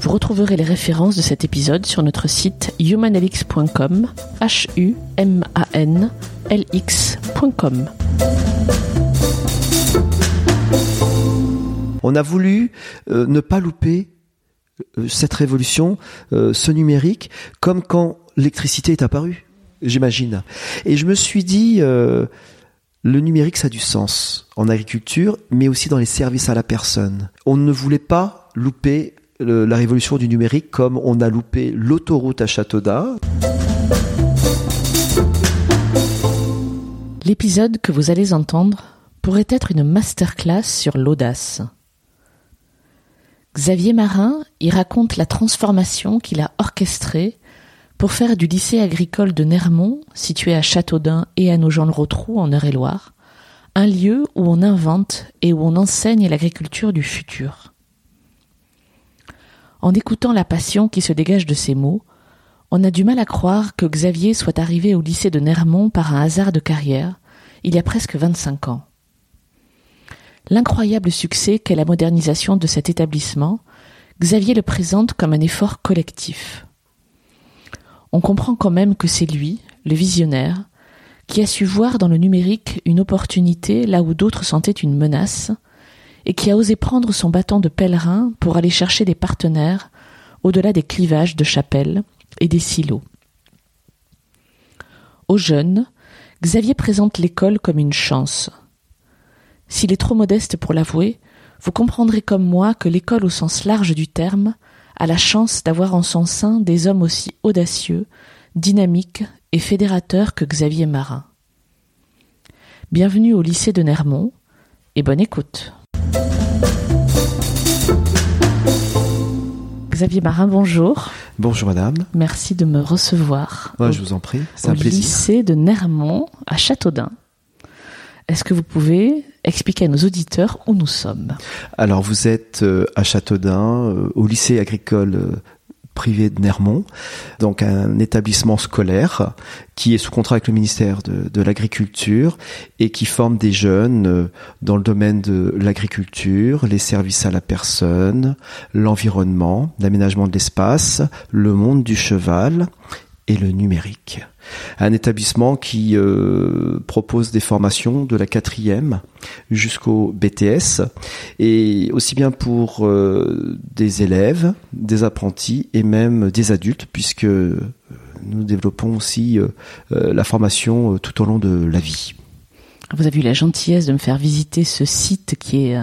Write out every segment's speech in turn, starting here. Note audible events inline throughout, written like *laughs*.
Vous retrouverez les références de cet épisode sur notre site humanlx.com, h u m a n l. On a voulu euh, ne pas louper euh, cette révolution, euh, ce numérique, comme quand l'électricité est apparue, j'imagine. Et je me suis dit, le numérique, ça a du sens en agriculture, mais aussi dans les services à la personne. On ne voulait pas louper la révolution du numérique comme on a loupé l'autoroute à Châteaudun. L'épisode que vous allez entendre pourrait être une masterclass sur l'audace. Xavier Marin y raconte la transformation qu'il a orchestrée pour faire du lycée agricole de Nermont, situé à Châteaudun et à Nogent-le-Rotrou en Eure-et-Loire, un lieu où on invente et où on enseigne l'agriculture du futur. En écoutant la passion qui se dégage de ces mots, on a du mal à croire que Xavier soit arrivé au lycée de Nermont par un hasard de carrière, il y a presque 25 ans. L'incroyable succès qu'est la modernisation de cet établissement, Xavier le présente comme un effort collectif. On comprend quand même que c'est lui, le visionnaire, qui a su voir dans le numérique une opportunité là où d'autres sentaient une menace, et qui a osé prendre son bâton de pèlerin pour aller chercher des partenaires au-delà des clivages de chapelles et des silos. Aux jeunes, Xavier présente l'école comme une chance. S'il est trop modeste pour l'avouer, vous comprendrez comme moi que l'école au sens large du terme a la chance d'avoir en son sein des hommes aussi audacieux, dynamiques et fédérateurs que Xavier Marin. Bienvenue au lycée de Nermont et bonne écoute. Xavier Marin, bonjour. Bonjour madame. Merci de me recevoir. je vous en prie, c'est un plaisir. lycée de Nermont à Châteaudun. Est-ce que vous pouvez expliquer à nos auditeurs où nous sommes? Alors vous êtes euh, à Châteaudun, euh, au lycée agricole euh, privé de Nermont, donc un établissement scolaire qui est sous contrat avec le ministère de, de l'Agriculture et qui forme des jeunes euh, dans le domaine de l'agriculture, les services à la personne, l'environnement, l'aménagement de l'espace, le monde du cheval et le numérique un établissement qui euh, propose des formations de la quatrième jusqu'au BTS et aussi bien pour euh, des élèves, des apprentis et même des adultes puisque euh, nous développons aussi la formation tout au long de la vie. Vous avez eu la gentillesse de me faire visiter ce site qui est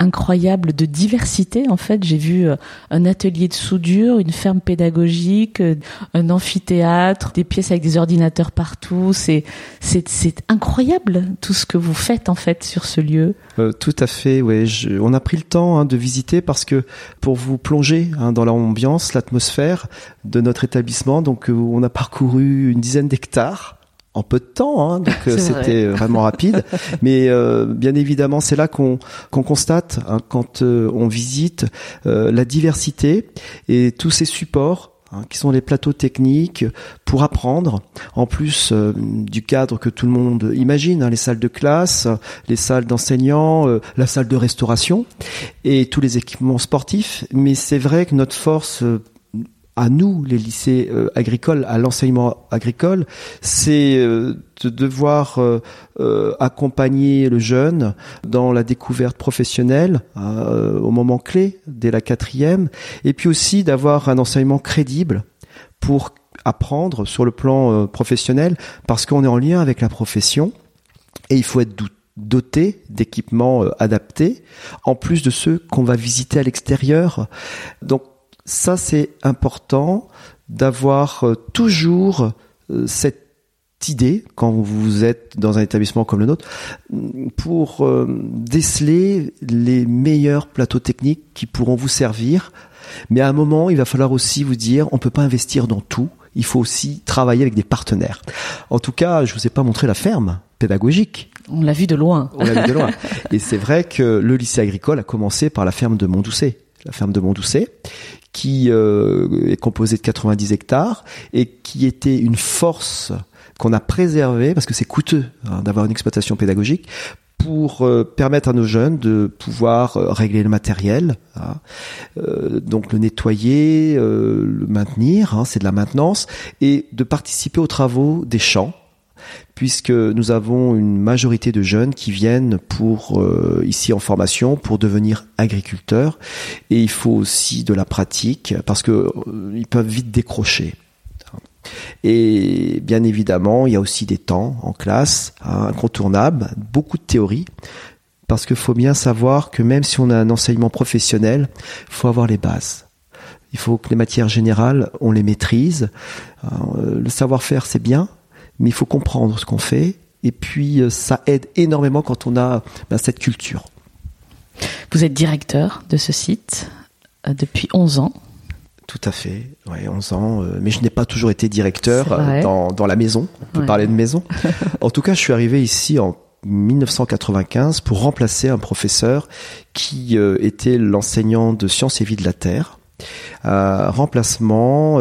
incroyable de diversité. En fait, j'ai vu euh, un atelier de soudure, une ferme pédagogique, euh, un amphithéâtre, des pièces avec des ordinateurs partout. C'est c'est c'est incroyable tout ce que vous faites en fait sur ce lieu. Euh, tout à fait. Ouais, on a pris le temps hein, de visiter parce que pour vous plonger hein, dans l'ambiance, l'atmosphère de notre établissement, donc on a parcouru une dizaine d'hectares en peu de temps, hein, donc *laughs* euh, c'était vraiment rapide. *laughs* Mais euh, bien évidemment, c'est là qu'on qu'on constate hein, quand euh, on visite la diversité et tous ces supports hein, qui sont les plateaux techniques pour apprendre, en plus du cadre que tout le monde imagine, hein, les salles de classe, les salles d'enseignants, la salle de restauration et tous les équipements sportifs. Mais c'est vrai que notre force à nous, les lycées euh, agricoles, à l'enseignement agricole, c'est euh, de devoir euh, accompagner le jeune dans la découverte professionnelle au moment clé, dès la quatrième, et puis aussi d'avoir un enseignement crédible pour apprendre sur le plan professionnel, parce qu'on est en lien avec la profession, et il faut être doté d'équipements adaptés, en plus de ceux qu'on va visiter à l'extérieur. Donc ça c'est important d'avoir euh, toujours euh, cette idée quand vous êtes dans un établissement comme le nôtre pour euh, déceler les meilleurs plateaux techniques qui pourront vous servir. Mais à un moment, il va falloir aussi vous dire, on peut pas investir dans tout. Il faut aussi travailler avec des partenaires. En tout cas, je vous ai pas montré la ferme pédagogique. On l'a vu de loin. On l'a vu de loin. *laughs* Et c'est vrai que le lycée agricole a commencé par la ferme de Montdoucet. La ferme de Montdoucet, qui euh, est composée de 90 hectares et qui était une force qu'on a préservée parce que c'est coûteux hein, d'avoir une exploitation pédagogique pour euh, permettre à nos jeunes de pouvoir euh, régler le matériel, hein, donc le nettoyer, le maintenir, hein, c'est de la maintenance, et de participer aux travaux des champs puisque nous avons une majorité de jeunes qui viennent pour euh, ici en formation pour devenir agriculteurs et il faut aussi de la pratique parce que euh, ils peuvent vite décrocher. Et bien évidemment, il y a aussi des temps en classe hein, incontournables, beaucoup de théorie parce qu'il faut bien savoir que même si on a un enseignement professionnel, il faut avoir les bases. Il faut que les matières générales, on les maîtrise. Euh, le savoir-faire, c'est bien, mais il faut comprendre ce qu'on fait. Et puis, euh, ça aide énormément quand on a ben, cette culture. Vous êtes directeur de ce site euh, depuis 11 ans. Tout à fait, ouais, 11 ans. Euh, mais je n'ai pas toujours été directeur dans, dans, la maison. On peut parler de maison. *laughs* en tout cas, je suis arrivé ici en 1995 pour remplacer un professeur qui était l'enseignant de sciences et vie de la Terre euh, remplacement,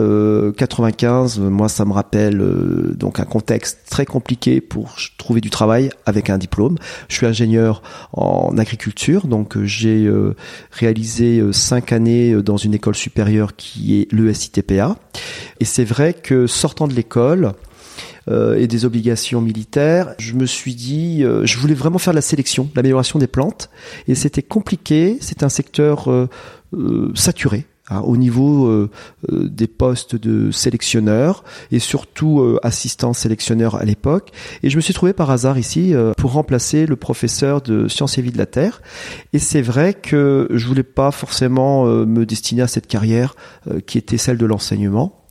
95, euh, moi ça me rappelle euh, donc un contexte très compliqué pour trouver du travail avec un diplôme. Je suis ingénieur en agriculture, donc j'ai réalisé cinq années dans une école supérieure qui est l'ESITPA. Et c'est vrai que sortant de l'école, et des obligations militaires, je me suis dit, je voulais vraiment faire la sélection, l'amélioration des plantes, et c'était compliqué. C'est un secteur saturé. Hein, au niveau euh, euh, des postes de sélectionneur et surtout euh, assistant sélectionneur à l'époque. Et je me suis trouvé par hasard ici pour remplacer le professeur de sciences et vie de la Terre. Et c'est vrai que je voulais pas forcément me destiner à cette carrière qui était celle de l'enseignement.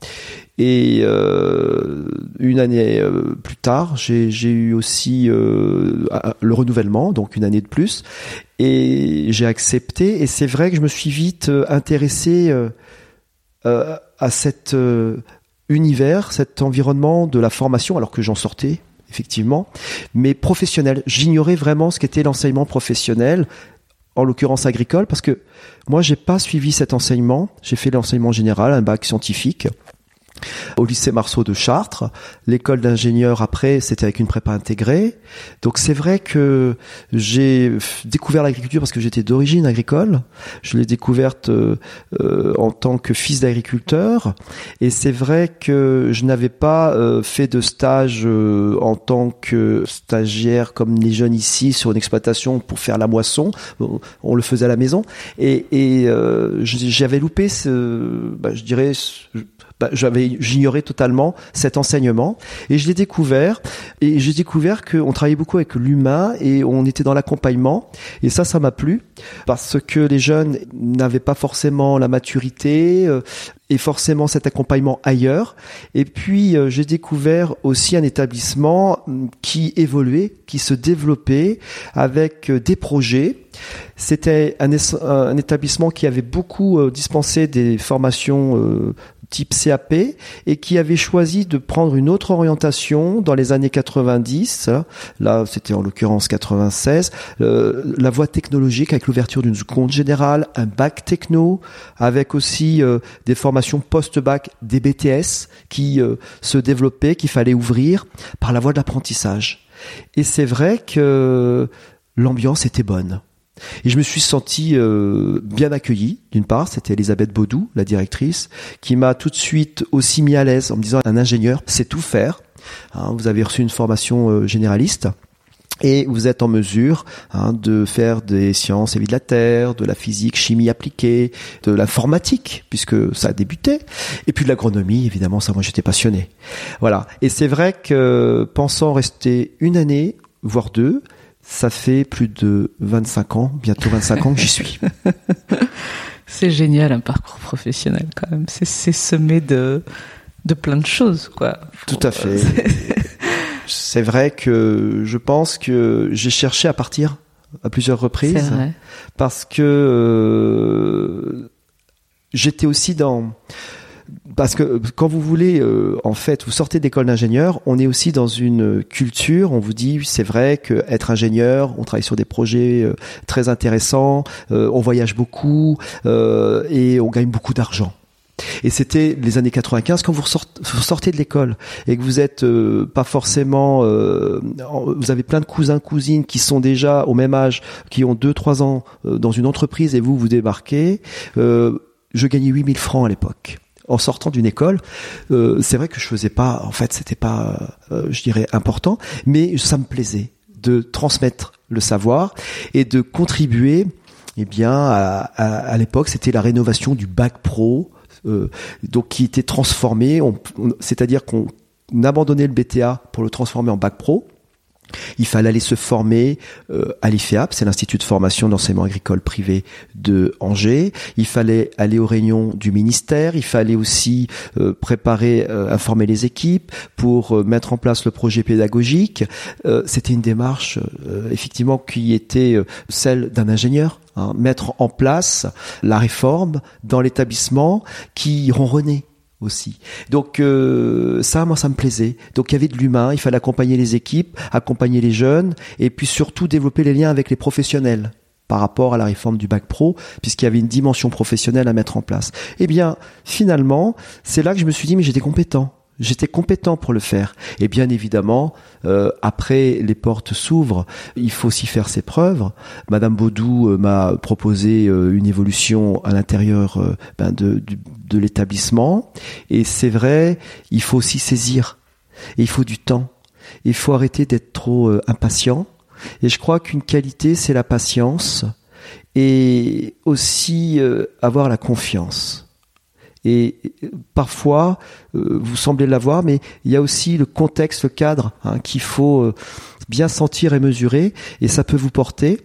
Et euh, une année euh, plus tard, j'ai eu aussi euh, le renouvellement, donc une année de plus, et j'ai accepté. Et c'est vrai que je me suis vite intéressé à cet univers, cet environnement de la formation, alors que j'en sortais effectivement, mais professionnel. J'ignorais vraiment ce qu'était l'enseignement professionnel en l'occurrence agricole, parce que moi, j'ai pas suivi cet enseignement. J'ai fait l'enseignement général, un bac scientifique au lycée Marceau de Chartres. L'école d'ingénieur après, c'était avec une prépa intégrée. Donc c'est vrai que j'ai découvert l'agriculture parce que j'étais d'origine agricole. Je l'ai découverte euh, euh, en tant que fils d'agriculteur. Et c'est vrai que je n'avais pas euh, fait de stage en tant que stagiaire comme les jeunes ici sur une exploitation pour faire la moisson. On le faisait à la maison. Et, j'avais loupé ce, bah, je dirais, bah, j'avais j'ignorais totalement cet enseignement et je l'ai découvert et j'ai découvert qu'on travaillait beaucoup avec l'humain et on était dans l'accompagnement et ça ça m'a plu parce que les jeunes n'avaient pas forcément la maturité euh, et forcément cet accompagnement ailleurs et puis euh, j'ai découvert aussi un établissement hum, qui évoluait qui se développait avec euh, des projets. C'était un, un, établissement qui avait beaucoup dispensé des formations type CAP et qui avait choisi de prendre une autre orientation dans les années 90, là c'était en l'occurrence 96, euh, la voie technologique avec l'ouverture d'une seconde générale, un bac techno, avec aussi euh, des formations post-bac, des BTS qui euh, se développaient, qu'il fallait ouvrir par la voie de l'apprentissage. Et c'est vrai que l'ambiance était bonne. Et je me suis senti euh, bien accueilli. D'une part, c'était Elisabeth Baudou, la directrice, qui m'a tout de suite aussi mis à l'aise en me disant un ingénieur sait tout faire. Hein, vous avez reçu une formation euh, généraliste. Et vous êtes en mesure hein, de faire des sciences et vie de la Terre, de la physique, chimie appliquée, de l'informatique, puisque ça a débuté, et puis de l'agronomie, évidemment, ça moi j'étais passionné. Voilà. Et c'est vrai que pensant rester une année, voire deux, ça fait plus de 25 ans, bientôt 25 ans que j'y suis. *laughs* C'est génial un parcours professionnel quand même. C'est semé de, de plein de choses, quoi. Tout à fait. *laughs* c'est vrai que je pense que j'ai cherché à partir à plusieurs reprises parce que euh, j'étais aussi dans parce que quand vous voulez, euh, en fait, vous sortez d'école d'ingénieur, on est aussi dans une culture. On vous dit, c'est vrai que être ingénieur, on travaille sur des projets euh, très intéressants, on voyage beaucoup et on gagne beaucoup d'argent. Et c'était les années 95 quand vous sortez de l'école et que vous êtes euh, pas forcément, euh, vous avez plein de cousins cousines qui sont déjà au même âge, qui ont 2-3 ans euh, dans une entreprise et vous vous débarquez. je gagnais 8000 francs à l'époque en sortant d'une école, c'est vrai que je faisais pas, en fait, c'était pas, je dirais, important, mais ça me plaisait de transmettre le savoir et de contribuer. Eh bien, à, à l'époque, c'était la rénovation du bac pro euh, donc qui était transformé, c'est-à-dire qu'on abandonnait le BTA pour le transformer en bac pro. Il fallait aller se former euh, à l'IFEAP, c'est l'Institut de formation d'enseignement agricole privé de Angers. Il fallait aller aux réunions du ministère. Il fallait aussi euh, préparer, informer les équipes pour mettre en place le projet pédagogique. C'était une démarche effectivement qui était celle d'un ingénieur Hein, mettre en place la réforme dans l'établissement qui ronronnait aussi. Donc euh, ça, moi, ça me plaisait. Donc il y avait de l'humain, il fallait accompagner les équipes, accompagner les jeunes, et puis surtout développer les liens avec les professionnels par rapport à la réforme du bac pro, puisqu'il y avait une dimension professionnelle à mettre en place. Eh bien, finalement, c'est là que je me suis dit, mais j'étais compétent. J'étais compétent pour le faire. Et bien évidemment, euh, après les portes s'ouvrent, il faut aussi faire ses preuves. Madame Baudou euh, m'a proposé euh, une évolution à l'intérieur ben de, de, l'établissement. Et c'est vrai, il faut aussi saisir. Et il faut du temps. Il faut arrêter d'être trop impatient. Et je crois qu'une qualité, c'est la patience et aussi avoir la confiance. Et parfois, euh, vous semblez l'avoir, mais il y a aussi le contexte, le cadre hein, qu'il faut euh, bien sentir et mesurer, et ça peut vous porter.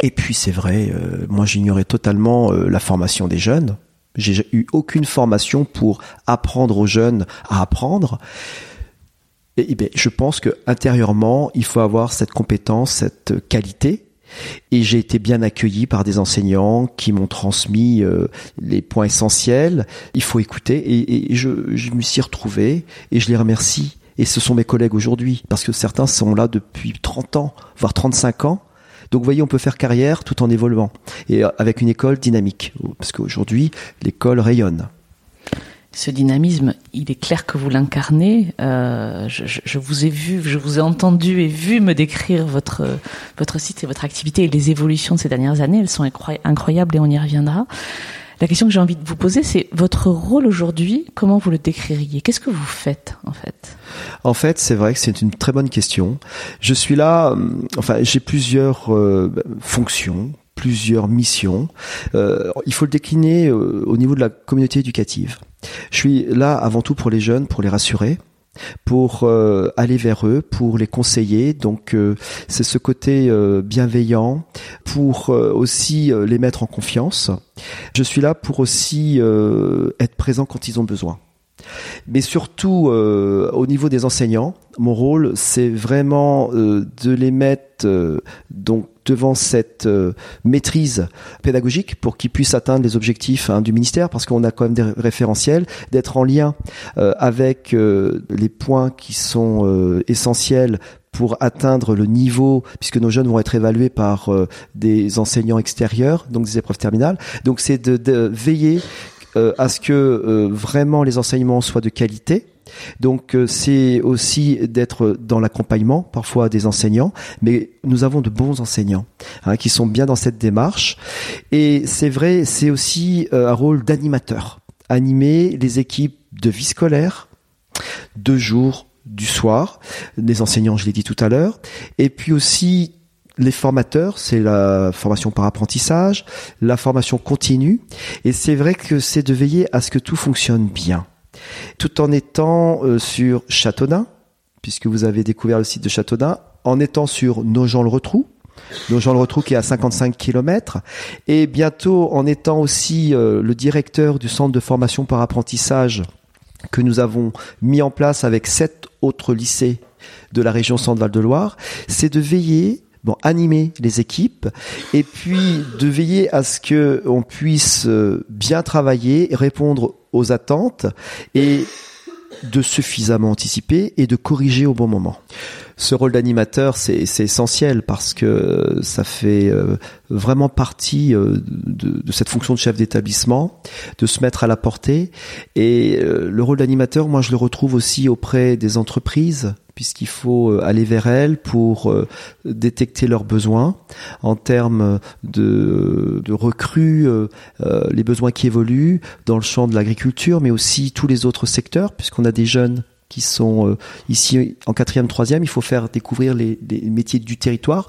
Et puis c'est vrai, euh, moi j'ignorais totalement la formation des jeunes. J'ai eu aucune formation pour apprendre aux jeunes à apprendre. Et, ben, je pense que intérieurement, il faut avoir cette compétence, cette qualité et j'ai été bien accueilli par des enseignants qui m'ont transmis euh, les points essentiels. Il faut écouter et, je me suis retrouvé et je les remercie. Et ce sont mes collègues aujourd'hui, parce que certains sont là depuis 30 ans, voire 35 ans. Donc vous voyez, on peut faire carrière tout en évoluant et euh, avec une école dynamique, parce qu'aujourd'hui, l'école rayonne ce dynamisme, il est clair que vous l'incarnez. Euh, je, vous ai vu, je vous ai entendu et vu me décrire votre votre site et votre activité et les évolutions de ces dernières années. Elles sont incroyables et on y reviendra. La question que j'ai envie de vous poser, c'est votre rôle aujourd'hui. Comment vous le décririez? Qu'est-ce que vous faites en fait? En fait, c'est vrai que c'est une très bonne question. Je suis là. Euh, enfin, j'ai plusieurs euh, fonctions plusieurs missions. Euh, il faut le décliner euh, au niveau de la communauté éducative. Je suis là avant tout pour les jeunes, pour les rassurer pour euh, aller vers eux, pour les conseiller. Donc c'est ce côté bienveillant, pour aussi les mettre en confiance. Je suis là pour aussi être présent quand ils ont besoin. Mais surtout au niveau des enseignants, mon rôle c'est vraiment de les mettre donc devant cette euh, maîtrise pédagogique pour qu'ils puissent atteindre les objectifs hein, du ministère, parce qu'on a quand même des référentiels, d'être en lien euh, avec euh, les points qui sont essentiels pour atteindre le niveau, puisque nos jeunes vont être évalués par des enseignants extérieurs, donc des épreuves terminales. Donc c'est de, veiller à ce que vraiment les enseignements soient de qualité, donc euh, c'est aussi d'être dans l'accompagnement parfois des enseignants, mais nous avons de bons enseignants hein, qui sont bien dans cette démarche. Et c'est vrai, c'est aussi euh, un rôle d'animateur, animer les équipes de vie scolaire, de jour, du soir, des enseignants, je l'ai dit tout à l'heure, et puis aussi les formateurs, c'est la formation par apprentissage, la formation continue, et c'est vrai que c'est de veiller à ce que tout fonctionne bien tout en étant euh, sur Châteaudun, puisque vous avez découvert le site de Châteaudun, en étant sur Nogent-le-Retrou, Nogent-le-Retrou qui est à 55 km, et bientôt en étant aussi euh, le directeur du centre de formation par apprentissage que nous avons mis en place avec sept autres lycées de la région Centre-Val de Loire, c'est de veiller animer les équipes et puis de veiller à ce que on puisse euh, bien travailler, répondre aux attentes et de suffisamment anticiper et de corriger au bon moment. Ce rôle d'animateur, c'est essentiel parce que ça fait euh, vraiment partie euh, de, cette fonction de chef d'établissement, de se mettre à la portée. Et le rôle d'animateur, moi, je le retrouve aussi auprès des entreprises, puisqu'il faut euh, aller vers elles pour euh, détecter leurs besoins en termes de, recrues, euh, les besoins qui évoluent dans le champ de l'agriculture, mais aussi tous les autres secteurs, puisqu'on a des jeunes qui sont euh, ici en quatrième, troisième. Il faut faire découvrir les, métiers du territoire.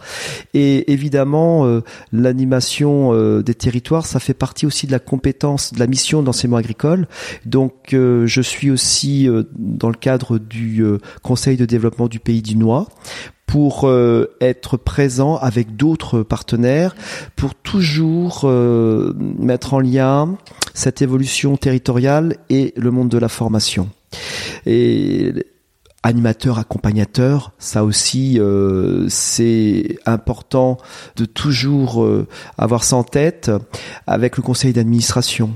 Et évidemment, euh, l'animation euh, des territoires, ça fait partie aussi de la compétence, de la mission d'enseignement agricole. Donc, je suis aussi dans le cadre du Conseil de développement du pays du Noix pour être présent avec d'autres partenaires, pour toujours mettre en lien cette évolution territoriale et le monde de la formation. Et animateur, accompagnateur, ça aussi euh, c'est important de toujours euh, avoir ça en tête avec le conseil d'administration.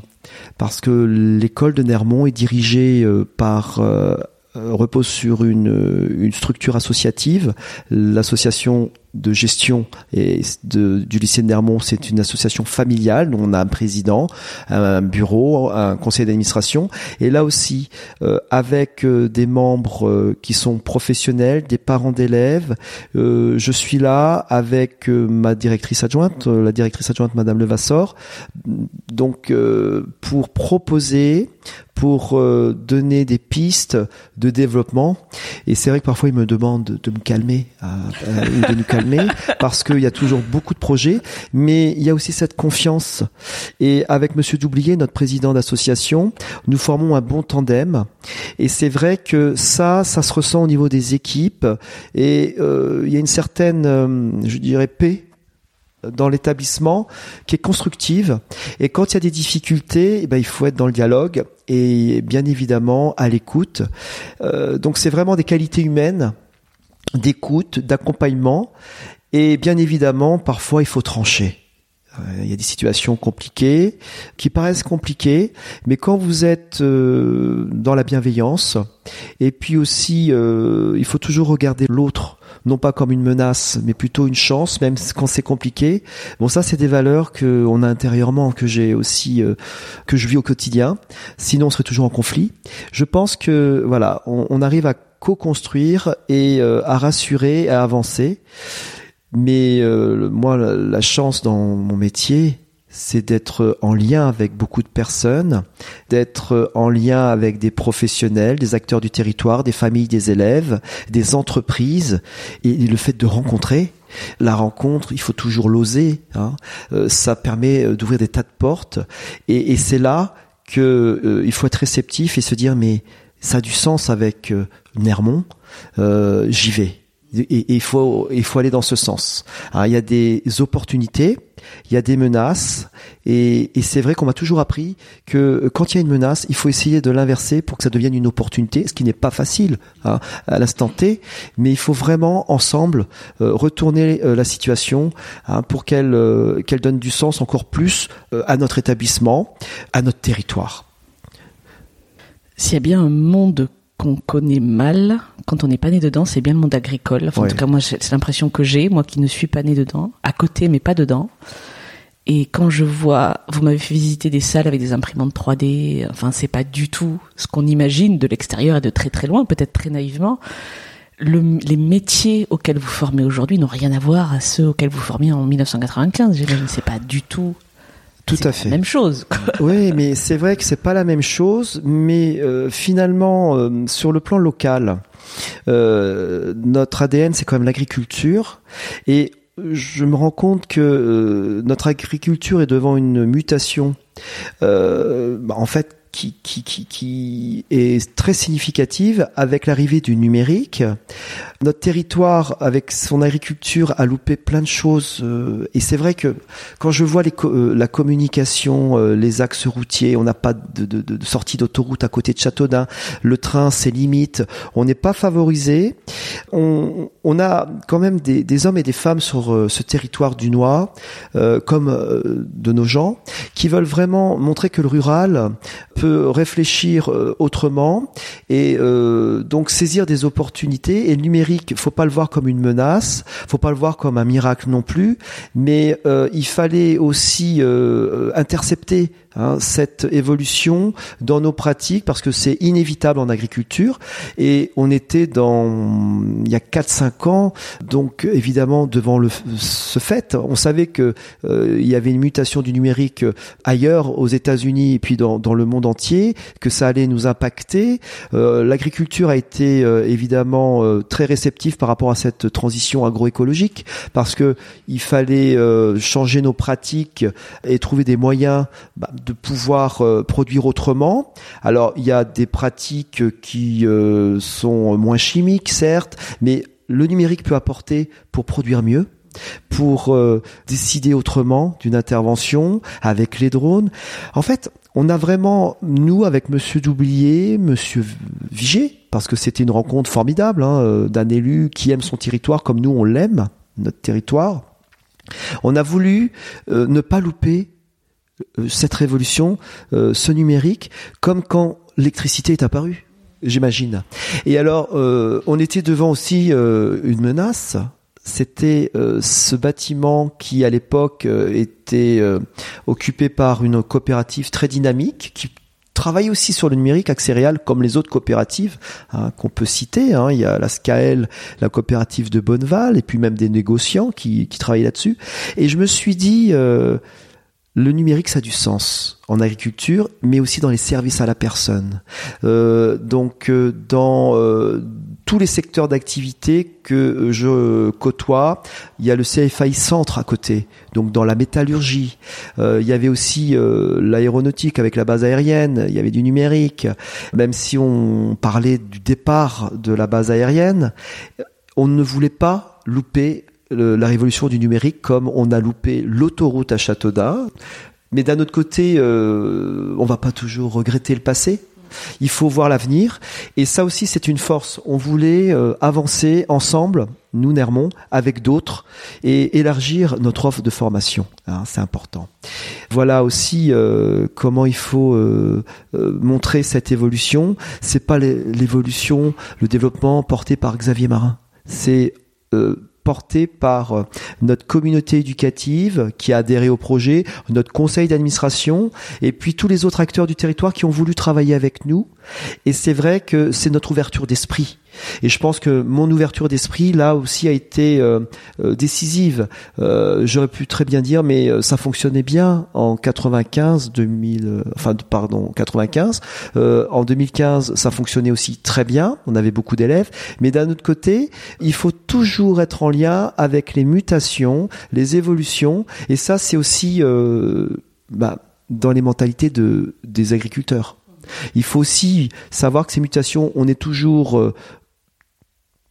Parce que l'école de Nermont est dirigée euh, par repose sur une, une structure associative, l'association de gestion et du lycée de Nermont, c'est une association familiale. On a un président, un bureau, un conseil d'administration, et là aussi euh, avec euh, des membres euh, qui sont professionnels, des parents d'élèves. je suis là avec ma directrice adjointe, la directrice adjointe Madame Levassor, donc pour proposer, pour donner des pistes de développement. Et c'est vrai que parfois ils me demandent de me calmer, ou de nous calmer *laughs* parce qu'il y a toujours beaucoup de projets, mais il y a aussi cette confiance. Et avec Monsieur Doublier, notre président d'association, nous formons un bon tandem. Et c'est vrai que ça, ça se ressent au niveau des équipes. Et euh, il y a une certaine, euh, je dirais, paix dans l'établissement qui est constructive et quand il y a des difficultés eh ben, il faut être dans le dialogue et bien évidemment à l'écoute euh, donc c'est vraiment des qualités humaines d'écoute, d'accompagnement. Et bien évidemment, parfois, il faut trancher. Euh, il y a des situations compliquées, qui paraissent compliquées, mais quand vous êtes euh, dans la bienveillance, et puis aussi, il faut toujours regarder l'autre, non pas comme une menace, mais plutôt une chance, même quand c'est compliqué. Bon, ça, c'est des valeurs que on a intérieurement, que j'ai aussi, que je vis au quotidien. Sinon, on serait toujours en conflit. Je pense que voilà, on, on arrive à co-construire et euh, à rassurer, à avancer. Mais euh, moi, la, chance dans mon métier, c'est d'être en lien avec beaucoup de personnes, d'être en lien avec des professionnels, des acteurs du territoire, des familles, des élèves, des entreprises, et le fait de rencontrer. La rencontre, il faut toujours l'oser. Hein. Euh, ça permet d'ouvrir des tas de portes, et, et c'est là que il faut être réceptif et se dire mais ça a du sens avec euh, Nermont, euh, j'y vais. Et il faut, il faut aller dans ce sens. il y a des opportunités, il y a des menaces, et, c'est vrai qu'on m'a toujours appris que quand il y a une menace, il faut essayer de l'inverser pour que ça devienne une opportunité, ce qui n'est pas facile hein, à l'instant T, mais il faut vraiment ensemble euh, retourner la situation hein, pour qu'elle qu'elle donne du sens encore plus à notre établissement, à notre territoire. S'il y a bien un monde qu'on connaît mal quand on n'est pas né dedans, c'est bien le monde agricole. En tout cas, moi, c'est l'impression que j'ai, moi qui ne suis pas né dedans, à côté mais pas dedans. Et quand je vois, vous m'avez fait visiter des salles avec des imprimantes 3D, enfin, c'est pas du tout ce qu'on imagine de l'extérieur et de très très loin, peut-être très naïvement. Le, les métiers auxquels vous formez aujourd'hui n'ont rien à voir à ceux auxquels vous formiez en 1995. J'imagine, c'est pas du tout tout à fait. La même chose. oui, mais c'est vrai que c'est pas la même chose, mais euh, finalement, euh, sur le plan local, euh, notre ADN c'est quand même l'agriculture et je me rends compte que notre agriculture est devant une mutation. Bah, en fait, qui, qui, qui, qui, est très significative avec l'arrivée du numérique. Notre territoire, avec son agriculture, a loupé plein de choses. Euh, et c'est vrai que quand je vois euh, la communication, euh, les axes routiers, on n'a pas de, sortie d'autoroute à côté de Châteaudun. Le train, c'est limite. On n'est pas favorisé. On, a quand même des, des, hommes et des femmes sur ce territoire du Noir, comme de nos gens, qui veulent vraiment montrer que le rural peut réfléchir autrement et donc saisir des opportunités. Et le numérique, faut pas le voir comme une menace, faut pas le voir comme un miracle non plus, mais euh, il fallait aussi euh, intercepter hein, cette évolution dans nos pratiques parce que c'est inévitable en agriculture. Et on était dans il y a 4 5 ans donc évidemment devant le ce fait. On savait que euh, il y avait une mutation du numérique ailleurs aux États-Unis et puis dans, dans le monde entier que ça allait nous impacter. Euh, l'agriculture a été euh, évidemment très réceptive par rapport à cette transition agroécologique parce que il fallait changer nos pratiques et trouver des moyens bah, de pouvoir euh, produire autrement. Alors il y a des pratiques qui euh, sont moins chimiques, certes, mais le numérique peut apporter pour produire mieux pour euh, décider autrement d'une intervention avec les drones. En fait, on a vraiment, nous, avec Monsieur Doublier, Monsieur Vigé, parce que c'était une rencontre formidable hein, d'un élu qui aime son territoire comme nous on l'aime, notre territoire. On a voulu ne pas louper euh, cette révolution, euh, ce numérique, comme quand l'électricité est apparue, j'imagine. Et alors, euh, on était devant aussi une menace. C'était ce bâtiment qui, à l'époque, était occupé par une coopérative très dynamique qui travaille aussi sur le numérique Axérial comme les autres coopératives hein, qu'on peut citer. Hein. Il y a la SCAEL, la coopérative de Bonneval, et puis même des négociants qui, qui travaillent là-dessus. Et je me suis dit, le numérique, ça a du sens en agriculture, mais aussi dans les services à la personne. Euh, donc, euh, dans euh, tous les secteurs d'activité que je côtoie, il y a le CFAI Centre à côté. Donc, dans la métallurgie, il y avait aussi l'aéronautique avec la base aérienne. Il y avait du numérique. Même si on parlait du départ de la base aérienne, on ne voulait pas louper la révolution du numérique comme on a loupé l'autoroute à Châteaudun. Mais d'un autre côté, euh, on va pas toujours regretter le passé. Il faut voir l'avenir. Et ça aussi, c'est une force. On voulait euh, avancer ensemble, nous, Nermont, avec d'autres, et élargir notre offre de formation. Hein, c'est important. Voilà aussi euh, comment il faut euh, montrer cette évolution. C'est pas l'évolution, le développement porté par Xavier Marin. C'est porté par euh, notre communauté éducative qui a adhéré au projet, notre conseil d'administration et puis tous les autres acteurs du territoire qui ont voulu travailler avec nous. Et c'est vrai que c'est notre ouverture d'esprit et je pense que mon ouverture d'esprit là aussi a été euh, euh, décisive. Euh, J'aurais pu très bien dire, mais euh, ça fonctionnait bien en 95, 2000, enfin pardon, 95. en 2015, ça fonctionnait aussi très bien. On avait beaucoup d'élèves, mais d'un autre côté, il faut toujours être en lien avec les mutations, les évolutions, et ça c'est aussi bah, dans les mentalités de des agriculteurs. Il faut aussi savoir que ces mutations, on est toujours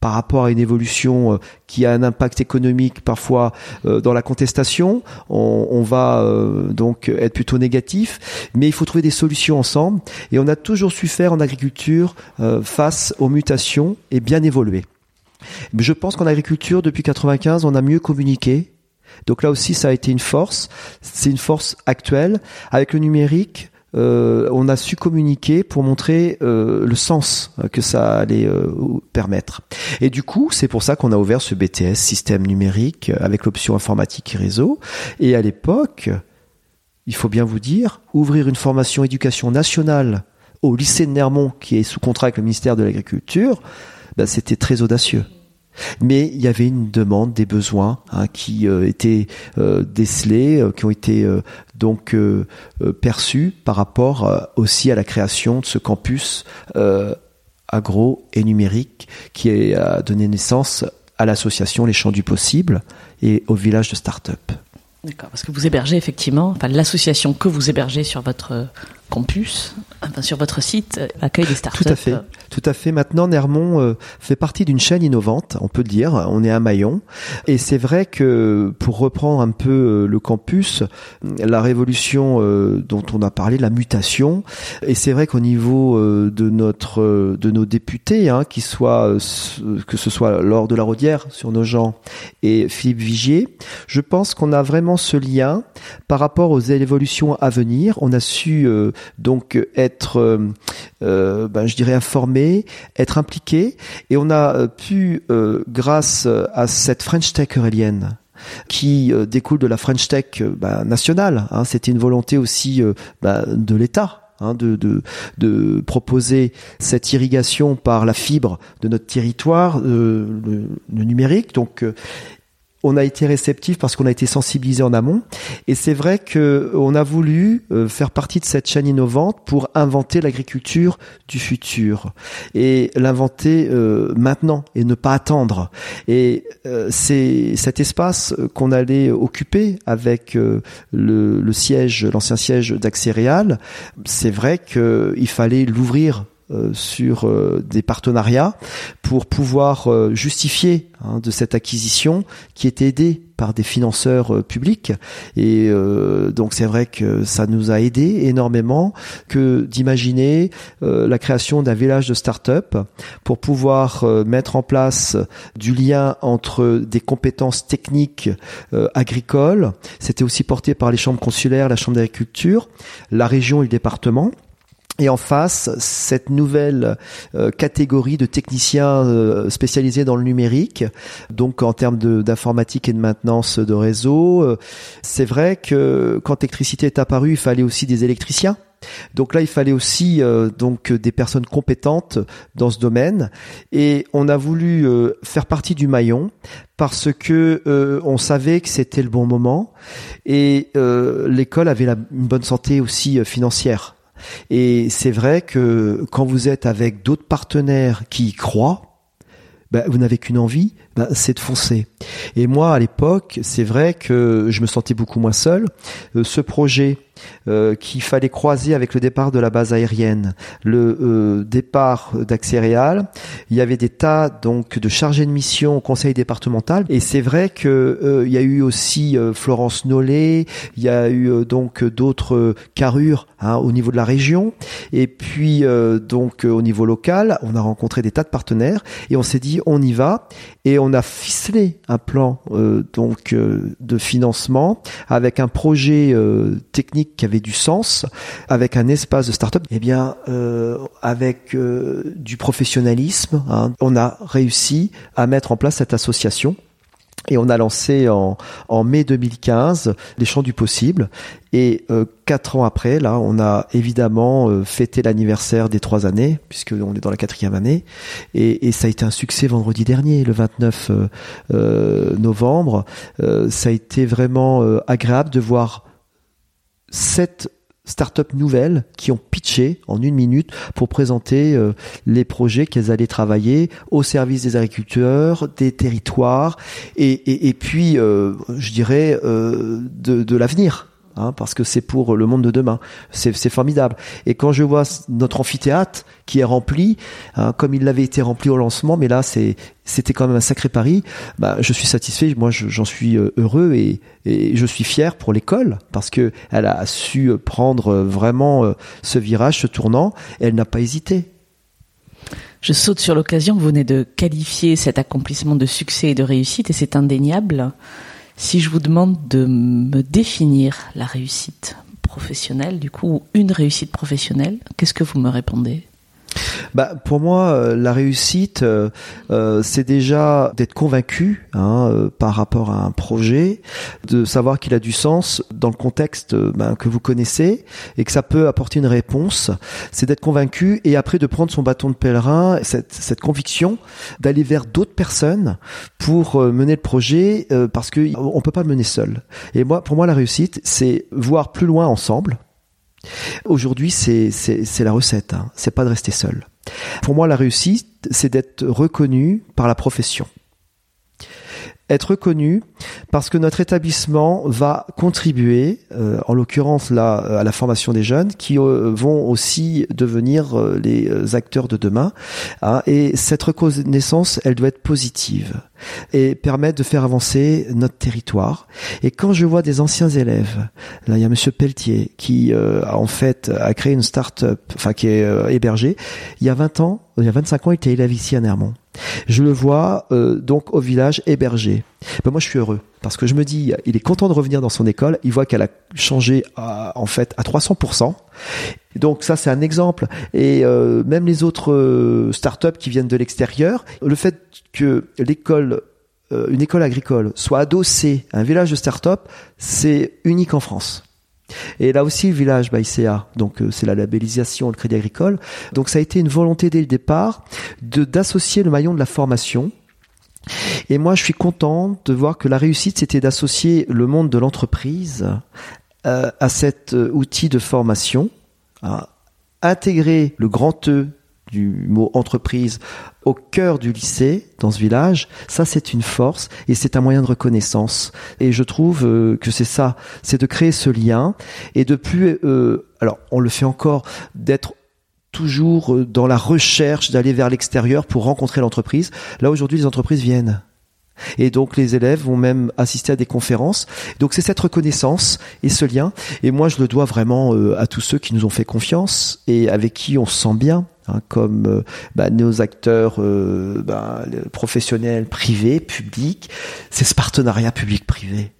par rapport à une évolution euh, qui a un impact économique parfois euh, dans la contestation, on, va euh, donc être plutôt négatif, mais il faut trouver des solutions ensemble et on a toujours su faire en agriculture face aux mutations et bien évoluer. Je pense qu'en agriculture, depuis 95, on a mieux communiqué. Donc là aussi, ça a été une force. C'est une force actuelle. Avec le numérique, euh, on a su communiquer pour montrer euh, le sens que ça allait euh, permettre. Et du coup, c'est pour ça qu'on a ouvert ce BTS système numérique avec l'option informatique et réseau. Et à l'époque, il faut bien vous dire, ouvrir une formation éducation nationale au lycée de Nermont, qui est sous contrat avec le ministère de l'Agriculture, ben, c'était très audacieux. Mais il y avait une demande, des besoins hein, qui étaient décelés, qui ont été donc perçus par rapport aussi à la création de ce campus agro et numérique qui a donné naissance à l'association Les Champs du Possible et au village de start-up. D'accord, parce que vous hébergez effectivement, enfin l'association que vous hébergez sur votre campus, enfin, sur votre site, accueille des startups. Tout à fait. Tout à fait. Maintenant, Nermont fait partie d'une chaîne innovante, on peut dire. On est un maillon. Et c'est vrai que, pour reprendre un peu le campus, la révolution dont on a parlé, la mutation, et c'est vrai qu'au niveau de notre, de nos députés, hein, qui soient, que ce soit Laure de la Rodière sur nos gens et Philippe Vigier, je pense qu'on a vraiment ce lien par rapport aux évolutions à venir. On a su euh, donc être, euh, euh, ben, je dirais, informé, être impliqué, et on a pu, grâce à cette French Tech eurélienne, qui découle de la French Tech ben, nationale. Hein, C'était une volonté aussi ben, de l'État Hein, de, de, de, proposer cette irrigation par la fibre de notre territoire, euh, le, numérique. Donc, euh, on a été réceptif parce qu'on a été sensibilisé en amont. Et c'est vrai que on a voulu euh, faire partie de cette chaîne innovante pour inventer l'agriculture du futur et l'inventer euh, maintenant et ne pas attendre. Et euh, c'est cet espace qu'on allait occuper avec le, le, siège, l'ancien siège d'Axéréal. C'est vrai qu'il fallait l'ouvrir euh, sur euh, des partenariats pour pouvoir euh, justifier hein, de cette acquisition qui est aidée par des financeurs publics. Et donc c'est vrai que ça nous a aidé énormément que d'imaginer la création d'un village de start-up pour pouvoir mettre en place du lien entre des compétences techniques agricoles. C'était aussi porté par les chambres consulaires la chambre d'agriculture la région et le département et en face, cette nouvelle euh, catégorie de techniciens euh, spécialisés dans le numérique, donc en termes d'informatique et de maintenance de réseau. Euh, c'est vrai que quand l'électricité est apparue, il fallait aussi des électriciens. Donc là, il fallait aussi donc des personnes compétentes dans ce domaine, et on a voulu faire partie du maillon parce que on savait que c'était le bon moment et l'école avait la, une bonne santé aussi financière. Et c'est vrai que quand vous êtes avec d'autres partenaires qui y croient, ben, vous n'avez qu'une envie, ben, c'est de foncer. Et moi, à l'époque, c'est vrai que je me sentais beaucoup moins seul. Euh, ce projet euh, qu'il fallait croiser avec le départ de la base aérienne, le euh, départ d'Axéréal, il y avait des tas donc de chargés de mission au conseil départemental. Et c'est vrai que il y a eu aussi Florence Nollet, il y a eu donc d'autres carrures hein, au niveau de la région. Et puis donc au niveau local, on a rencontré des tas de partenaires et on s'est dit on y va. Et on a ficelé un plan euh, donc euh, de financement avec un projet euh, technique qui avait du sens, avec un espace de start-up. Eh bien, avec du professionnalisme, hein, on a réussi à mettre en place cette association et on a lancé en, mai 2015 les champs du possible. Et euh, quatre ans après, là, on a évidemment euh, fêté l'anniversaire des trois années, puisque on est dans la quatrième année. Et, ça a été un succès vendredi dernier, le 29 euh, novembre. ça a été vraiment agréable de voir cette start-up nouvelles qui ont pitché en une minute pour présenter euh, les projets qu'elles allaient travailler au service des agriculteurs, des territoires et, et, puis, euh, je dirais, euh, de l'avenir. Hein, parce que c'est pour le monde de demain. C'est formidable. Et quand je vois notre amphithéâtre qui est rempli, hein, comme il l'avait été rempli au lancement, mais là c'était quand même un sacré pari. Bah, je suis satisfait. Moi, j'en suis euh, heureux et, je suis fier pour l'école parce que elle a su prendre vraiment euh, ce virage, ce tournant. Et elle n'a pas hésité. Je saute sur l'occasion. Vous venez de qualifier cet accomplissement de succès et de réussite, et c'est indéniable. Si je vous demande de me définir la réussite professionnelle, du coup, une réussite professionnelle, qu'est-ce que vous me répondez? Bah, pour moi, euh, la réussite, euh, euh, c'est déjà d'être convaincu hein, par rapport à un projet, de savoir qu'il a du sens dans le contexte ben, que vous connaissez et que ça peut apporter une réponse. C'est d'être convaincu et après de prendre son bâton de pèlerin, cette, cette conviction d'aller vers d'autres personnes pour mener le projet parce que on peut pas le mener seul. Et moi, pour moi, la réussite, c'est voir plus loin ensemble Aujourd'hui, c'est la recette. Hein. C'est pas de rester seul. Pour moi, la réussite, c'est d'être reconnu par la profession. Être reconnu parce que notre établissement va contribuer, euh, en l'occurrence là, à la formation des jeunes qui euh, vont aussi devenir euh, les acteurs de demain. Hein, et cette reconnaissance, elle doit être positive et permettre de faire avancer notre territoire. Et quand je vois des anciens élèves, là il y a Monsieur Pelletier qui a en fait a créé une start-up, enfin qui est hébergé. Il y a 20 ans, il y a 25 ans, il était élève ici à Nermont. Je le vois euh, donc au village hébergé. Ben moi, je suis heureux parce que je me dis, il est content de revenir dans son école. Il voit qu'elle a changé à, en fait à 300%. Donc ça, c'est un exemple. Et euh, même les autres euh, startups qui viennent de l'extérieur, le fait que l'école une école agricole soit adossée à un village de start-up, c'est unique en France. Et là aussi, le village Baïséa, donc euh, c'est la labellisation, le crédit agricole. Donc ça a été une volonté dès le départ d'associer le maillon de la formation. Et moi, je suis content de voir que la réussite, c'était d'associer le monde de l'entreprise euh, à cet euh, outil de formation, à intégrer le grand E du mot entreprise au cœur du lycée dans ce village, ça c'est une force et c'est un moyen de reconnaissance. Et je trouve euh, que c'est ça, c'est de créer ce lien et de plus, euh, alors on le fait encore, d'être toujours euh, dans la recherche d'aller vers l'extérieur pour rencontrer l'entreprise. Là aujourd'hui les entreprises viennent. Et donc les élèves vont même assister à des conférences. Donc c'est cette reconnaissance et ce lien. Et moi je le dois vraiment à tous ceux qui nous ont fait confiance et avec qui on se sent bien. Hein, comme euh, bah, nos acteurs euh, bah, professionnels, privés, publics. C'est ce partenariat public-privé.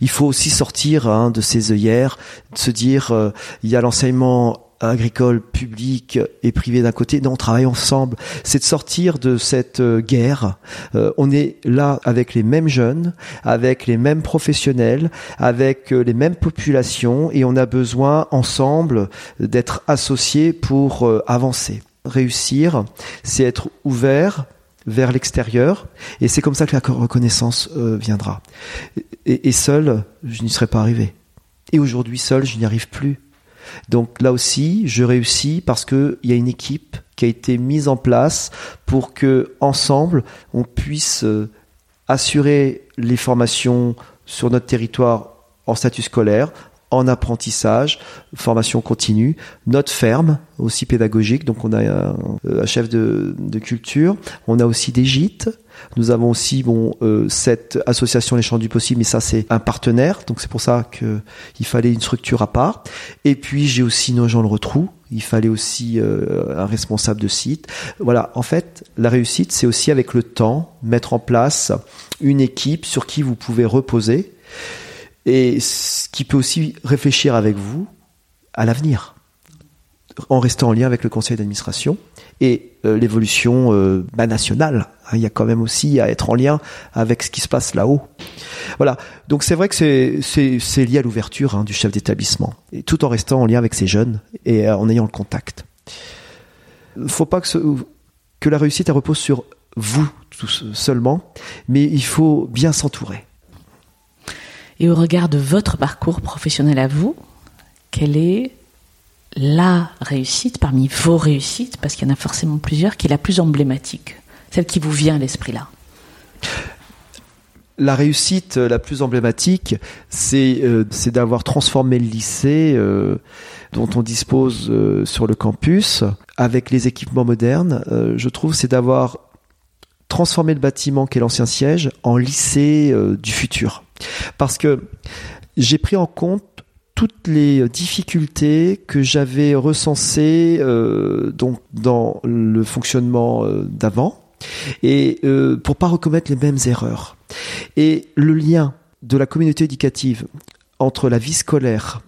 Il faut aussi sortir hein, de ces œillères, de se dire euh, il y a l'enseignement agricole, public et privé d'un côté. Non, on travaille ensemble. C'est de sortir de cette euh, guerre. Euh, on est là avec les mêmes jeunes, avec les mêmes professionnels, avec euh, les mêmes populations et on a besoin ensemble d'être associés pour avancer. Réussir, c'est être ouvert vers l'extérieur et c'est comme ça que la reconnaissance viendra. Et, et seul, je n'y serais pas arrivé. Et aujourd'hui, seul, je n'y arrive plus donc là aussi, je réussis parce qu'il y a une équipe qui a été mise en place pour que ensemble on puisse euh, assurer les formations sur notre territoire en statut scolaire, en apprentissage, formation continue, notre ferme aussi pédagogique, donc on a un, un chef de, culture, on a aussi des gîtes, nous avons aussi bon euh, cette association Les Champs du Possible, mais ça c'est un partenaire, donc c'est pour ça que il fallait une structure à part. Et puis j'ai aussi nos gens le retrou. Il fallait aussi euh, un responsable de site. Voilà, en fait, la réussite, c'est aussi avec le temps mettre en place une équipe sur qui vous pouvez reposer et qui peut aussi réfléchir avec vous à l'avenir en restant en lien avec le conseil d'administration et euh, l'évolution euh, bah, nationale. Hein, il y a quand même aussi à être en lien avec ce qui se passe là-haut. Voilà. Donc c'est vrai que c'est lié à l'ouverture hein, du chef d'établissement, et tout en restant en lien avec ces jeunes et euh, en ayant le contact. Faut pas que la réussite repose sur vous seulement, mais il faut bien s'entourer. Et au regard de votre parcours professionnel à vous, quelle est la réussite parmi vos réussites, parce qu'il y en a forcément plusieurs, qui est la plus emblématique, celle qui vous vient à l'esprit là la réussite euh, la plus emblématique, c'est euh, d'avoir transformé le lycée euh, dont on dispose sur le campus avec les équipements modernes. je trouve c'est d'avoir transformé le bâtiment qui est l'ancien siège en lycée du futur. Parce que j'ai pris en compte toutes les difficultés que j'avais recensées euh, donc dans le fonctionnement euh, d'avant et euh, pour pas recommettre les mêmes erreurs. Et le lien de la communauté éducative entre la vie scolaire,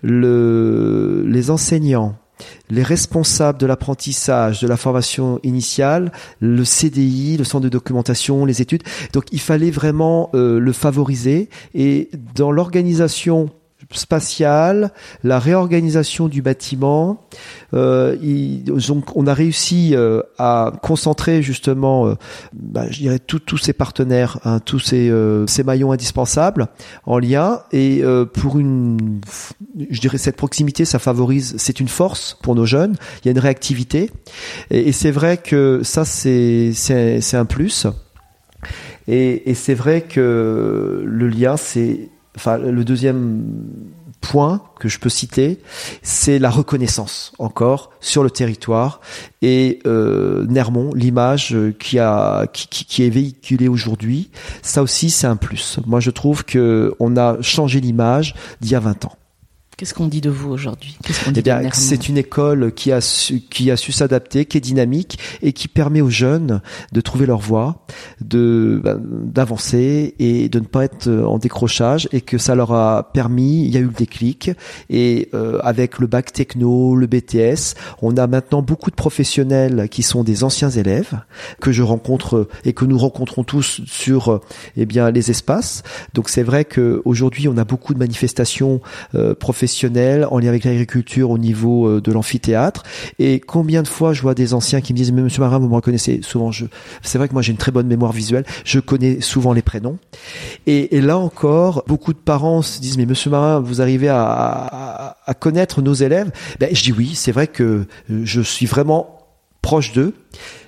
le, les enseignants, les responsables de l'apprentissage, de la formation initiale, le CDI, le centre de documentation, les études. Donc il fallait vraiment euh, le favoriser et dans l'organisation spatiale, la réorganisation du bâtiment. Euh, on a réussi euh, à concentrer justement, euh, bah, tous ces partenaires, hein, tous ces, maillons indispensables en lien. Et pour une, je dirais, cette proximité, ça favorise, c'est une force pour nos jeunes. Il y a une réactivité. Et, c'est vrai que ça, c'est un plus. Et c'est vrai que le lien, c'est, enfin, le deuxième point que je peux citer, c'est la reconnaissance encore sur le territoire et euh, Nermont, l'image qui a qui, qui est véhiculée aujourd'hui, ça aussi c'est un plus. Moi je trouve que on a changé l'image d'il y a 20 ans. Qu'est-ce qu'on dit de vous aujourd'hui? Eh bien, c'est une école qui a su, qui a su s'adapter, qui est dynamique et qui permet aux jeunes de trouver leur voie, de ben, d'avancer et de ne pas être en décrochage et que ça leur a permis. Il y a eu le déclic et euh, avec le bac techno, le BTS, on a maintenant beaucoup de professionnels qui sont des anciens élèves que je rencontre et que nous rencontrons tous sur eh bien les espaces. Donc c'est vrai que aujourd'hui on a beaucoup de manifestations euh, professionnelles en lien avec l'agriculture au niveau euh, de l'amphithéâtre. Et combien de fois je vois des anciens qui me disent, mais Monsieur Marin, vous me reconnaissez souvent. C'est vrai que moi j'ai une très bonne mémoire visuelle. Je connais souvent les prénoms. Et, là encore, beaucoup de parents se disent, mais Monsieur Marin, vous arrivez à, connaître nos élèves? Ben, je dis oui, c'est vrai que je suis vraiment proche d'eux.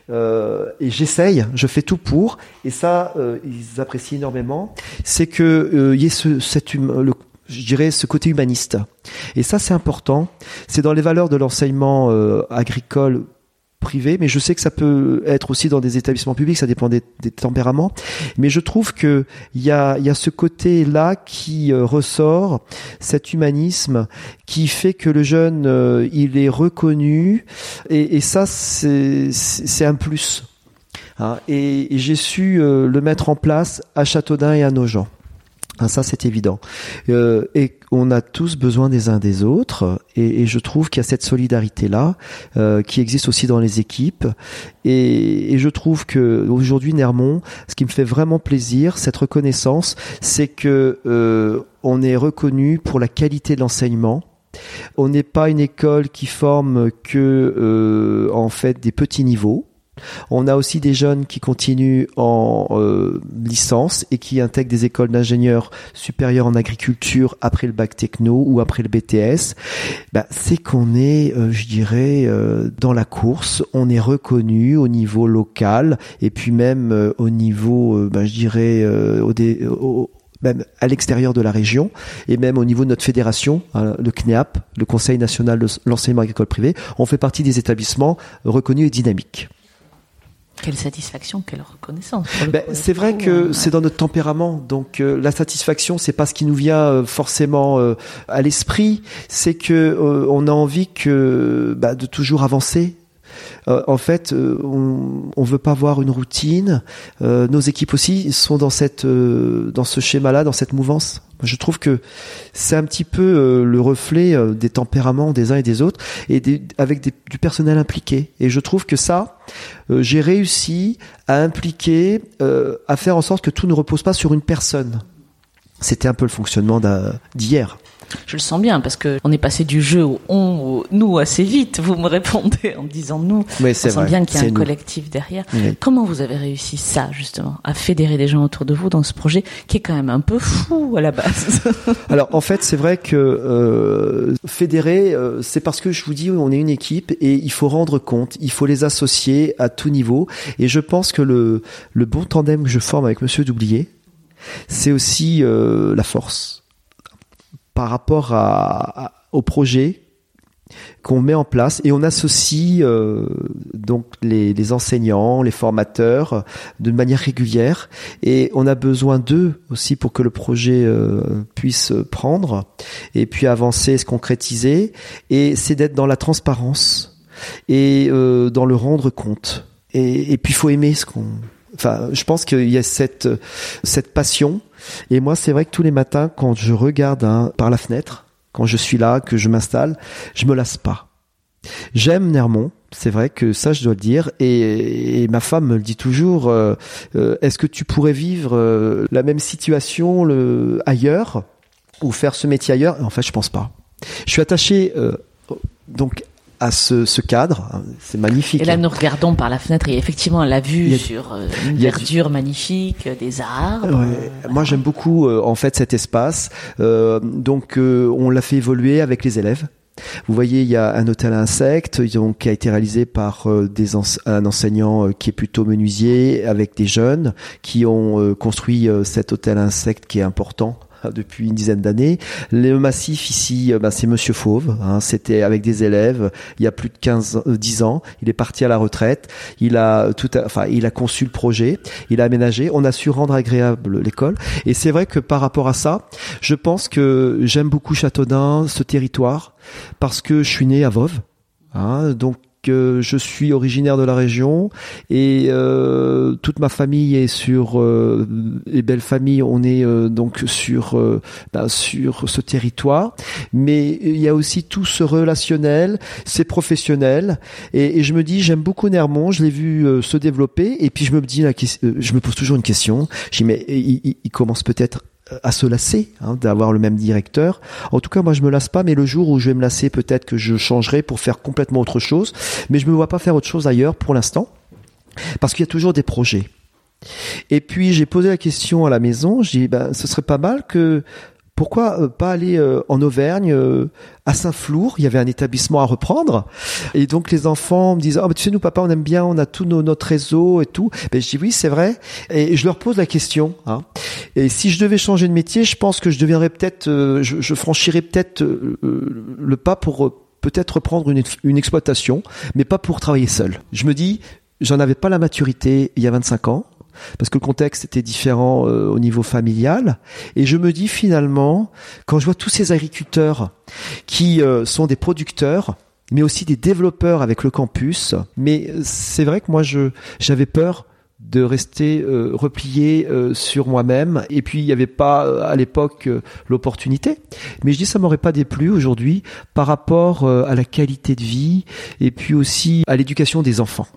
Euh, et j'essaye, je fais tout pour, et ça, euh, ils apprécient énormément. C'est que y ait ce, cette hum, le, je dirais, ce côté humaniste. Et ça, c'est important. C'est dans les valeurs de l'enseignement euh, agricole privé, mais je sais que ça peut être aussi dans des établissements publics, ça dépend des, tempéraments. Mais je trouve que il y a, y a ce côté-là qui euh, ressort, cet humanisme qui fait que le jeune, euh, il est reconnu, et, et ça, c'est un plus. Hein. et, et j'ai su le mettre en place à Châteaudun et à Nogent. Ah, ça, c'est évident. Euh, et on a tous besoin des uns des autres. Et, je trouve qu'il y a cette solidarité-là euh, qui existe aussi dans les équipes. Et, et je trouve que aujourd'hui, Nermont, ce qui me fait vraiment plaisir, cette reconnaissance, c'est que euh, on est reconnu pour la qualité de l'enseignement. On n'est pas une école qui forme que euh, en fait des petits niveaux. On a aussi des jeunes qui continuent en euh, licence et qui intègrent des écoles d'ingénieurs supérieurs en agriculture après le bac techno ou après le BTS. Bah, c'est qu'on est, euh, je dirais, euh, dans la course. On est reconnu au niveau local et puis même au niveau, bah, je dirais, même à l'extérieur de la région et même au niveau de notre fédération, hein, le CNEAP, le Conseil national de l'enseignement agricole privé, on fait partie des établissements reconnus et dynamiques. Quelle satisfaction, quelle reconnaissance. Ben, c'est vrai que c'est dans notre tempérament. Donc euh, la satisfaction, c'est pas ce qui nous vient euh, forcément euh, à l'esprit. C'est que on a envie que bah, de toujours avancer, euh, en fait, euh, on, on veut pas voir une routine. Euh, nos équipes aussi sont dans cette, dans ce schéma-là, dans cette mouvance. Je trouve que c'est un petit peu le reflet des tempéraments des uns et des autres, et avec du personnel impliqué. Et je trouve que ça, j'ai réussi à impliquer, à faire en sorte que tout ne repose pas sur une personne. C'était un peu le fonctionnement d'hier. Je le sens bien parce que on est passé du jeu au on au nous assez vite. Vous me répondez en disant nous. Oui, c'est sent bien qu'il y a un collectif derrière. Comment vous avez réussi ça justement à fédérer des gens autour de vous dans ce projet qui est quand même un peu fou à la base? *laughs* Alors en fait, c'est vrai que euh, fédérer, euh, c'est parce que je vous dis, on est une équipe et il faut rendre compte, il faut les associer à tout niveau. Et je pense que le le bon tandem que je forme avec Monsieur Doublier, c'est aussi euh, la force par rapport à, au projet qu'on met en place et on associe euh, donc les, enseignants, les formateurs de manière régulière et on a besoin d'eux aussi pour que le projet euh, puisse prendre et puis avancer, se concrétiser et c'est d'être dans la transparence et euh, dans le rendre compte. Et, et puis il faut aimer ce qu'on enfin je pense qu'il y a cette cette passion et moi, c'est vrai que tous les matins, quand je regarde hein, par la fenêtre, quand je suis là, que je m'installe, je me lasse pas. J'aime Nermont, c'est vrai que ça je dois le dire, et, ma femme me le dit toujours. Euh, euh, est-ce que tu pourrais vivre euh, la même situation le, ailleurs ou faire ce métier ailleurs? En fait, je pense pas. Je suis attaché donc à ce, ce cadre. C'est magnifique. Et là, nous regardons par la fenêtre et effectivement, la vue sur euh, une verdure magnifique, des arbres. Ouais. Moi, j'aime beaucoup euh, en fait cet espace. Euh, donc, on l'a fait évoluer avec les élèves. Vous voyez, il y a un hôtel à insectes donc, qui a été réalisé par euh, des un enseignant euh, qui est plutôt menuisier avec des jeunes qui ont euh, construit cet hôtel à insectes qui est important depuis une dizaine d'années. Le massif ici, bah, c'est Monsieur Fauve. Hein, C'était avec des élèves il y a plus de 15, 10 ans. Il est parti à la retraite. Il a tout, enfin, il a conçu le projet. Il a aménagé. On a su rendre agréable l'école. Et c'est vrai que par rapport à ça, je pense que j'aime beaucoup Châteaudun, ce territoire parce que je suis né à Vauve. Hein, donc je suis originaire de la région et euh, toute ma famille est sur euh, et belle famille on est euh, donc sur euh, bah, sur ce territoire. Mais il y a aussi tout ce relationnel c'est professionnel. Et, et, je me dis j'aime beaucoup Nermont je l'ai vu se développer. Et puis je me dis je me pose toujours une question. Je dis mais il, il commence peut-être à se lasser hein, d'avoir le même directeur. En tout cas, moi, je me lasse pas, mais le jour où je vais me lasser, peut-être que je changerai pour faire complètement autre chose. Mais je me vois pas faire autre chose ailleurs pour l'instant, parce qu'il y a toujours des projets. Et puis j'ai posé la question à la maison. J'ai dit, ben, ce serait pas mal que pourquoi euh, pas aller euh, en Auvergne, euh, à Saint-Flour? Il y avait un établissement à reprendre. Et donc les enfants me disent, oh, tu sais, nous, papa, on aime bien, on a tout nos, notre réseau et tout. Ben, je dis, oui, c'est vrai. Et je leur pose la question. Hein. Et si je devais changer de métier, je pense que je deviendrais peut-être, je, je, franchirais peut-être le pas pour peut-être reprendre une, une exploitation, mais pas pour travailler seul. Je me dis, j'en avais pas la maturité il y a 25 ans parce que le contexte était différent euh, au niveau familial. Et je me dis finalement, quand je vois tous ces agriculteurs qui euh, sont des producteurs, mais aussi des développeurs avec le campus, mais c'est vrai que moi je j'avais peur de rester euh, replié sur moi-même. Et puis il n'y avait pas à l'époque l'opportunité. Mais je dis ça m'aurait pas déplu aujourd'hui par rapport à la qualité de vie et puis aussi à l'éducation des enfants.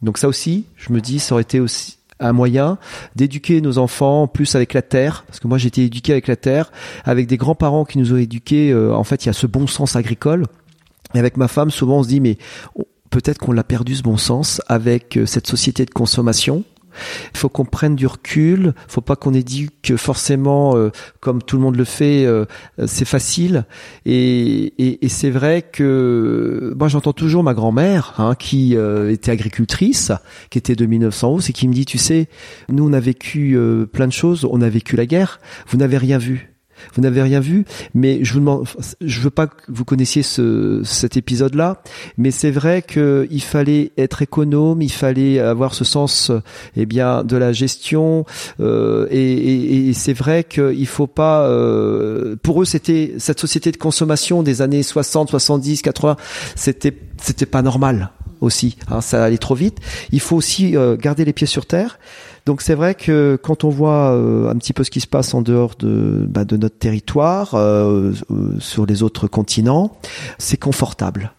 Donc ça aussi je me dis ça aurait été aussi un moyen d'éduquer nos enfants plus avec la terre, parce que moi j'ai été éduqué avec la terre, avec des grands-parents qui nous ont éduqués. Euh, en fait, il y a ce bon sens agricole. Et avec ma femme, souvent on se dit mais peut-être qu'on l'a perdu ce bon sens avec euh, cette société de consommation il faut qu'on prenne du recul. Faut pas qu'on éduque forcément euh, comme tout le monde le fait. Euh, c'est facile. Et, et, c'est vrai que moi j'entends toujours ma grand-mère hein, qui euh, était agricultrice, qui était de 1911 et qui me dit tu sais, nous on a vécu plein de choses. On a vécu la guerre. Vous n'avez rien vu. Vous n'avez rien vu, mais je vous demande, je veux pas que vous connaissiez ce, cet épisode-là, mais c'est vrai qu'il fallait être économe, il fallait avoir ce sens, eh bien, de la gestion, euh, et, et, et c'est vrai qu'il faut pas, euh, pour eux, c'était cette société de consommation des années 60, 70, 80, c'était c'était pas normal aussi, hein, ça allait trop vite. Il faut aussi euh, garder les pieds sur terre. Donc c'est vrai que quand on voit euh, un petit peu ce qui se passe en dehors de, bah, de notre territoire, euh, euh, sur les autres continents, c'est confortable.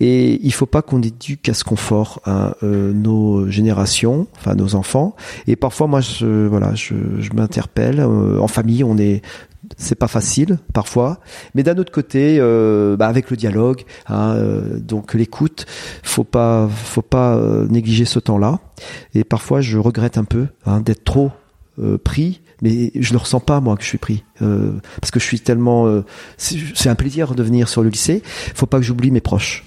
Et il faut pas qu'on éduque à ce confort hein, nos générations, enfin nos enfants. Et parfois, moi, je, voilà, je, je m'interpelle. en famille, on est c'est pas facile parfois, mais d'un autre côté, euh, bah avec le dialogue, hein, euh, donc l'écoute, faut pas, faut pas euh, négliger ce temps-là. Et parfois, je regrette un peu hein, d'être trop pris, mais je ne ressens pas moi que je suis pris parce que je suis tellement. c'est un plaisir de venir sur le lycée. Faut pas que j'oublie mes proches.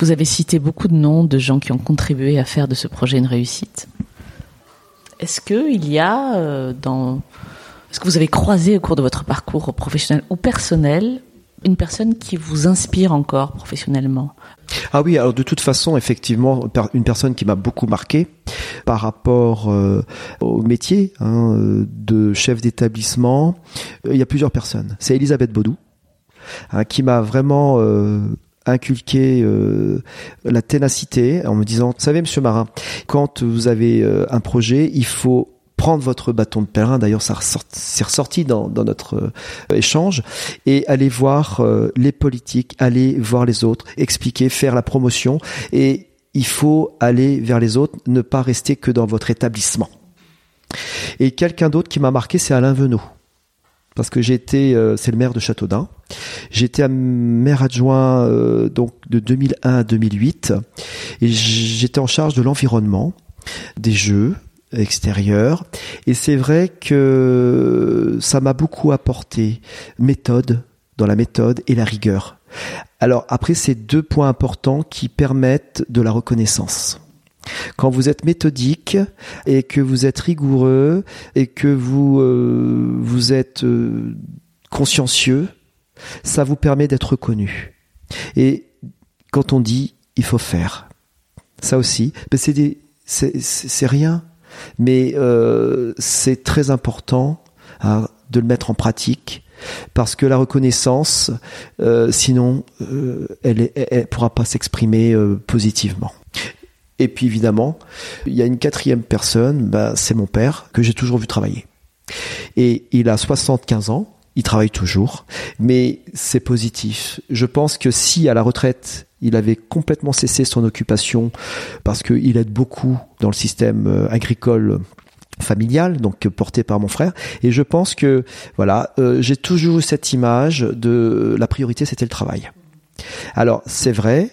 Vous avez cité beaucoup de noms de gens qui ont contribué à faire de ce projet une réussite. Est-ce que il y a dans est-ce que vous avez croisé au cours de votre parcours professionnel ou personnel une personne qui vous inspire encore professionnellement? Ah oui, alors de toute façon, effectivement, une personne qui m'a beaucoup marqué par rapport euh, au métier hein, de chef d'établissement, euh, il y a plusieurs personnes. C'est Elisabeth Baudou, hein, qui m'a vraiment euh, inculqué la ténacité en me disant, vous savez, Monsieur Marin, quand vous avez un projet, il faut prendre votre bâton de pèlerin, d'ailleurs ça c'est ressorti dans, dans notre euh, échange, et aller voir euh, les politiques, aller voir les autres, expliquer, faire la promotion, et il faut aller vers les autres, ne pas rester que dans votre établissement. Et quelqu'un d'autre qui m'a marqué, c'est Alain Venot. Parce que j'ai été, euh, c'est le maire de Châteaudun. J'étais maire adjoint donc de 2001 à 2008 et j'étais en charge de l'environnement, des jeux, extérieur. Et c'est vrai que ça m'a beaucoup apporté méthode dans la méthode et la rigueur. Alors après, c'est deux points importants qui permettent de la reconnaissance. Quand vous êtes méthodique et que vous êtes rigoureux et que vous euh, vous êtes euh, consciencieux, ça vous permet d'être reconnu. Et quand on dit il faut faire, ça aussi, ben c'est rien, mais euh, c'est très important hein, de le mettre en pratique parce que la reconnaissance, euh, sinon, euh, elle, ne pourra pas s'exprimer positivement. Et puis évidemment, il y a une quatrième personne, bah, c'est mon père que j'ai toujours vu travailler. Et il a 75 ans, il travaille toujours, mais c'est positif. Je pense que si à la retraite il avait complètement cessé son occupation parce qu'il aide beaucoup dans le système agricole familiale, donc portée par mon frère. Et je pense que voilà, euh, j'ai toujours cette image de la priorité, c'était le travail. Alors c'est vrai,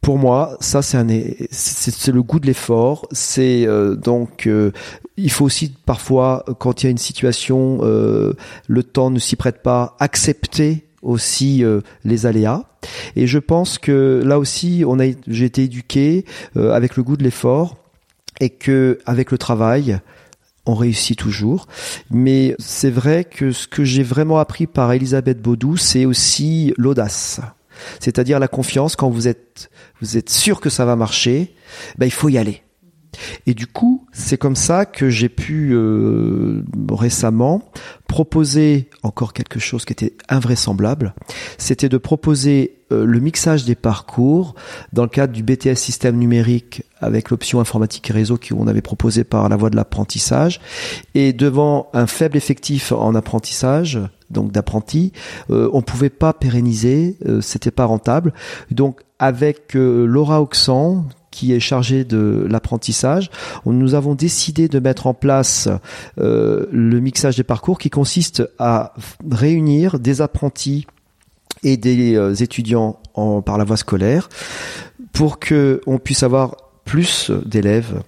pour moi, ça c'est un, c'est le goût de l'effort. C'est euh, donc euh, il faut aussi parfois, quand il y a une situation, le temps ne s'y prête pas, accepter aussi les aléas. Et je pense que là aussi, on a, j'ai été éduqué avec le goût de l'effort et que avec le travail, on réussit toujours. Mais c'est vrai que ce que j'ai vraiment appris par Elisabeth Baudou, c'est aussi l'audace. C'est-à-dire la confiance quand vous êtes, vous êtes sûr que ça va marcher, ben il faut y aller. Et du coup, c'est comme ça que j'ai pu euh, récemment proposer encore quelque chose qui était invraisemblable. C'était de proposer euh, le mixage des parcours dans le cadre du BTS système numérique avec l'option informatique et réseau qu'on avait proposé par la voie de l'apprentissage. Et devant un faible effectif en apprentissage, donc d'apprentis, euh, on pouvait pas pérenniser, euh, c'était pas rentable. Donc avec Laura Oxan, qui est chargé de l'apprentissage, nous avons décidé de mettre en place euh, le mixage des parcours qui consiste à réunir des apprentis et des euh, étudiants par la voie scolaire pour que on puisse avoir plus d'élèves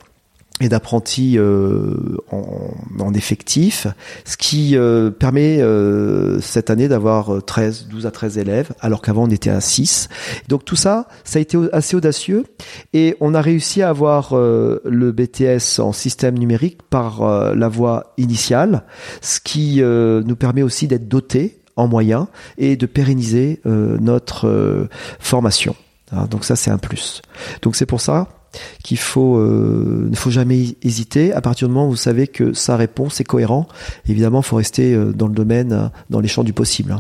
et d'apprentis euh, en, en, effectif, ce qui euh, permet euh, cette année d'avoir 13, 12 à 13 élèves, alors qu'avant on était à 6. Donc tout ça, ça a été assez audacieux et on a réussi à avoir le BTS en système numérique par la voie initiale, ce qui nous permet aussi d'être dotés en moyens et de pérenniser notre formation. Hein, donc ça c'est un plus. Donc c'est pour ça qu'il faut euh, ne faut jamais hésiter. À partir du moment où vous savez que sa réponse est cohérent évidemment il faut rester euh, dans le domaine euh, dans les champs du possible.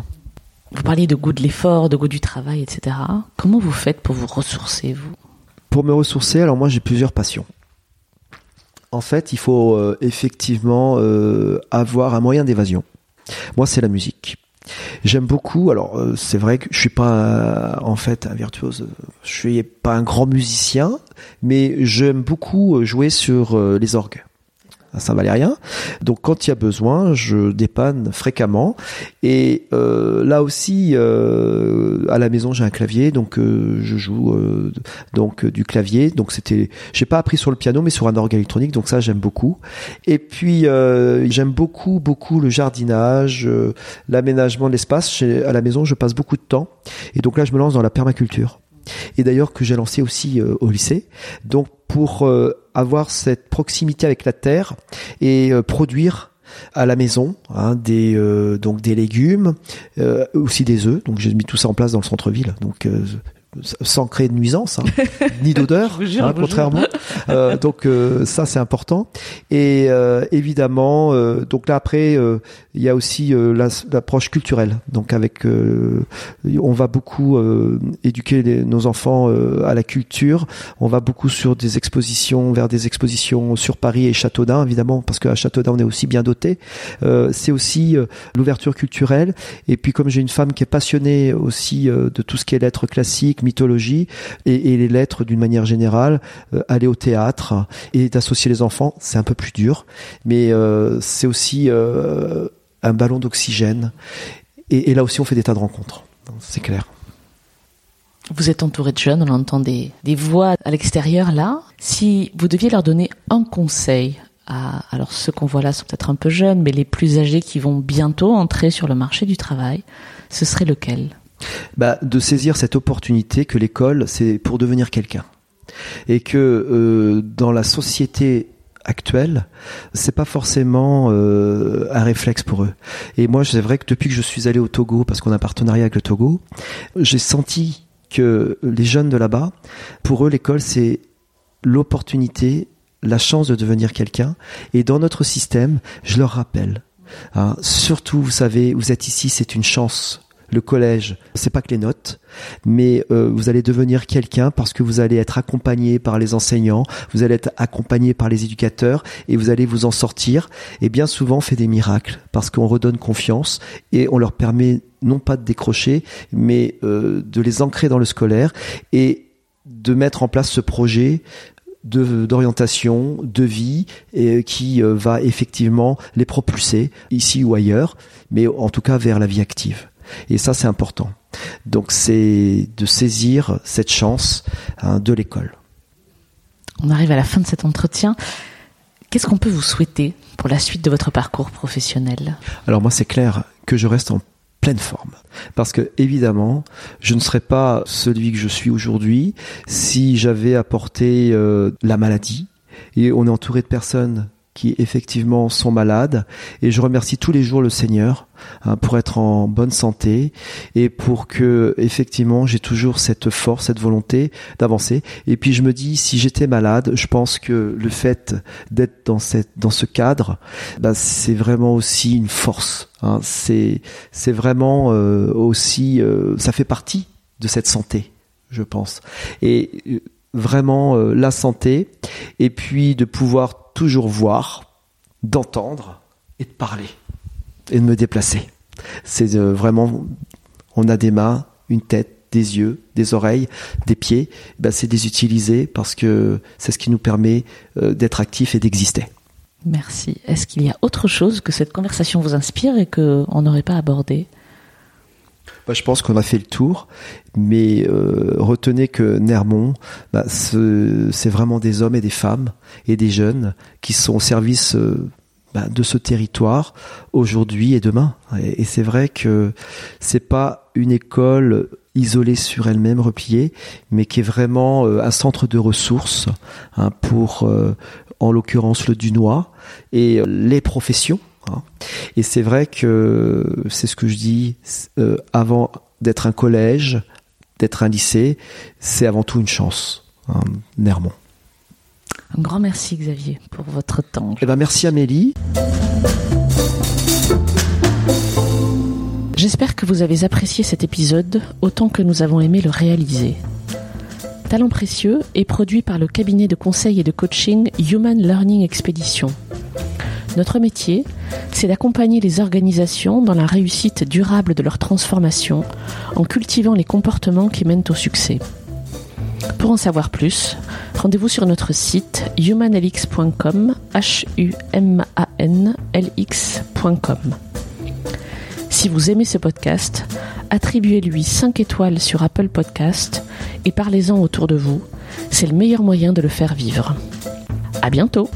Vous parliez de goût de l'effort de goût du travail etc comment vous faites pour vous ressourcer vous? Pour me ressourcer alors moi j'ai plusieurs passions. En fait il faut effectivement avoir un moyen d'évasion. Moi c'est la musique J'aime beaucoup. Alors euh, c'est vrai que je suis pas euh, en fait un virtuose. Je suis pas un grand musicien, mais j'aime beaucoup euh, jouer sur les orgues à Saint-Valérien. Donc quand il y a besoin, je dépanne fréquemment. Et euh, là aussi, euh, à la maison, j'ai un clavier, donc euh, je joue euh, donc du clavier. Donc c'était, j'ai pas appris sur le piano, mais sur un orgue électronique. Donc ça, j'aime beaucoup. Et puis j'aime beaucoup, beaucoup le jardinage, l'aménagement de l'espace. À la maison, je passe beaucoup de temps. Et donc là, je me lance dans la permaculture et d'ailleurs que j'ai lancé aussi au lycée. Donc pour avoir cette proximité avec la terre et euh, produire à la maison hein, des euh, donc des légumes euh, aussi des œufs. Donc j'ai mis tout ça en place dans le centre-ville. Donc sans créer de nuisance, hein, ni *laughs* d'odeur, hein, contrairement. Euh, donc euh, ça c'est important. Et euh, évidemment, donc là après, il y a aussi l'approche culturelle. Donc avec, on va beaucoup éduquer nos enfants à la culture. On va beaucoup sur des expositions, vers des expositions sur Paris et Châteaudun, évidemment, parce qu'à Châteaudun on est aussi bien doté. c'est aussi l'ouverture culturelle. Et puis comme j'ai une femme qui est passionnée aussi de tout ce qui est lettres classiques mythologie et, les lettres d'une manière générale, euh, aller au théâtre et d'associer les enfants, c'est un peu plus dur, mais euh, c'est aussi euh, un ballon d'oxygène. Et, là aussi, on fait des tas de rencontres, c'est clair. Vous êtes entouré de jeunes, on entend des, des voix à l'extérieur là. Si vous deviez leur donner un conseil à, alors ceux qu'on voit là sont peut-être un peu jeunes, mais les plus âgés qui vont bientôt entrer sur le marché du travail, ce serait lequel? Bah, De saisir cette opportunité que l'école, c'est pour devenir quelqu'un. Et que euh, dans la société actuelle, c'est pas forcément euh, un réflexe pour eux. Et moi, c'est vrai que depuis que je suis allé au Togo, parce qu'on a un partenariat avec le Togo, j'ai senti que les jeunes de là-bas, pour eux, l'école, c'est l'opportunité, la chance de devenir quelqu'un. Et dans notre système, je leur rappelle, hein, surtout, vous savez, vous êtes ici, c'est une chance le collège, c'est pas que les notes, mais euh, vous allez devenir quelqu'un parce que vous allez être accompagné par les enseignants, vous allez être accompagné par les éducateurs et vous allez vous en sortir. Et bien souvent, on fait des miracles parce qu'on redonne confiance et on leur permet non pas de décrocher, mais euh, de les ancrer dans le scolaire et de mettre en place ce projet d'orientation, de, vie, et qui euh, va effectivement les propulser ici ou ailleurs, mais en tout cas vers la vie active. Et ça, c'est important. Donc, c'est de saisir cette chance hein, de l'école. On arrive à la fin de cet entretien. Qu'est-ce qu'on peut vous souhaiter pour la suite de votre parcours professionnel? Alors moi, c'est clair que je reste en pleine forme. Parce que évidemment, je ne serais pas celui que je suis aujourd'hui si j'avais apporté euh, la maladie. Et on est entouré de personnes qui effectivement sont malades. Et je remercie tous les jours le Seigneur hein, pour être en bonne santé et pour que effectivement j'ai toujours cette force, cette volonté d'avancer. Et puis je me dis, si j'étais malade, je pense que le fait d'être dans cette dans ce cadre, bah, c'est vraiment aussi une force. Hein. C'est c'est vraiment euh, aussi euh, ça fait partie de cette santé, je pense. Et euh, vraiment la santé et puis de pouvoir toujours voir, d'entendre et de parler et de me déplacer. C'est euh, vraiment, on a des mains, une tête, des yeux, des oreilles, des pieds, ben c'est des utiliser parce que c'est ce qui nous permet euh, d'être actifs et d'exister. Merci. Est-ce qu'il y a autre chose que cette conversation vous inspire et qu'on n'aurait pas abordé je pense qu'on a fait le tour, mais euh, retenez que Nermont, bah, c'est vraiment des hommes et des femmes et des jeunes qui sont au service euh, bah, de ce territoire aujourd'hui et demain. Et, c'est vrai que c'est pas une école isolée sur elle-même, repliée, mais qui est vraiment euh, un centre de ressources hein, pour, en l'occurrence, le Dunois et les professions. Et c'est vrai que c'est ce que je dis euh, avant d'être un collège, d'être un lycée, c'est avant tout une chance, hein, Nermont. Un grand merci Xavier pour votre temps. Eh ben merci Amélie. J'espère que vous avez apprécié cet épisode autant que nous avons aimé le réaliser. Talent précieux est produit par le cabinet de conseil et de coaching Human Learning Expedition. Notre métier, c'est d'accompagner les organisations dans la réussite durable de leur transformation en cultivant les comportements qui mènent au succès. Pour en savoir plus, rendez-vous sur notre site humanlx.com, h u m a n l. Si vous aimez ce podcast, attribuez-lui 5 étoiles sur Apple Podcast et parlez-en autour de vous. C'est le meilleur moyen de le faire vivre. À bientôt!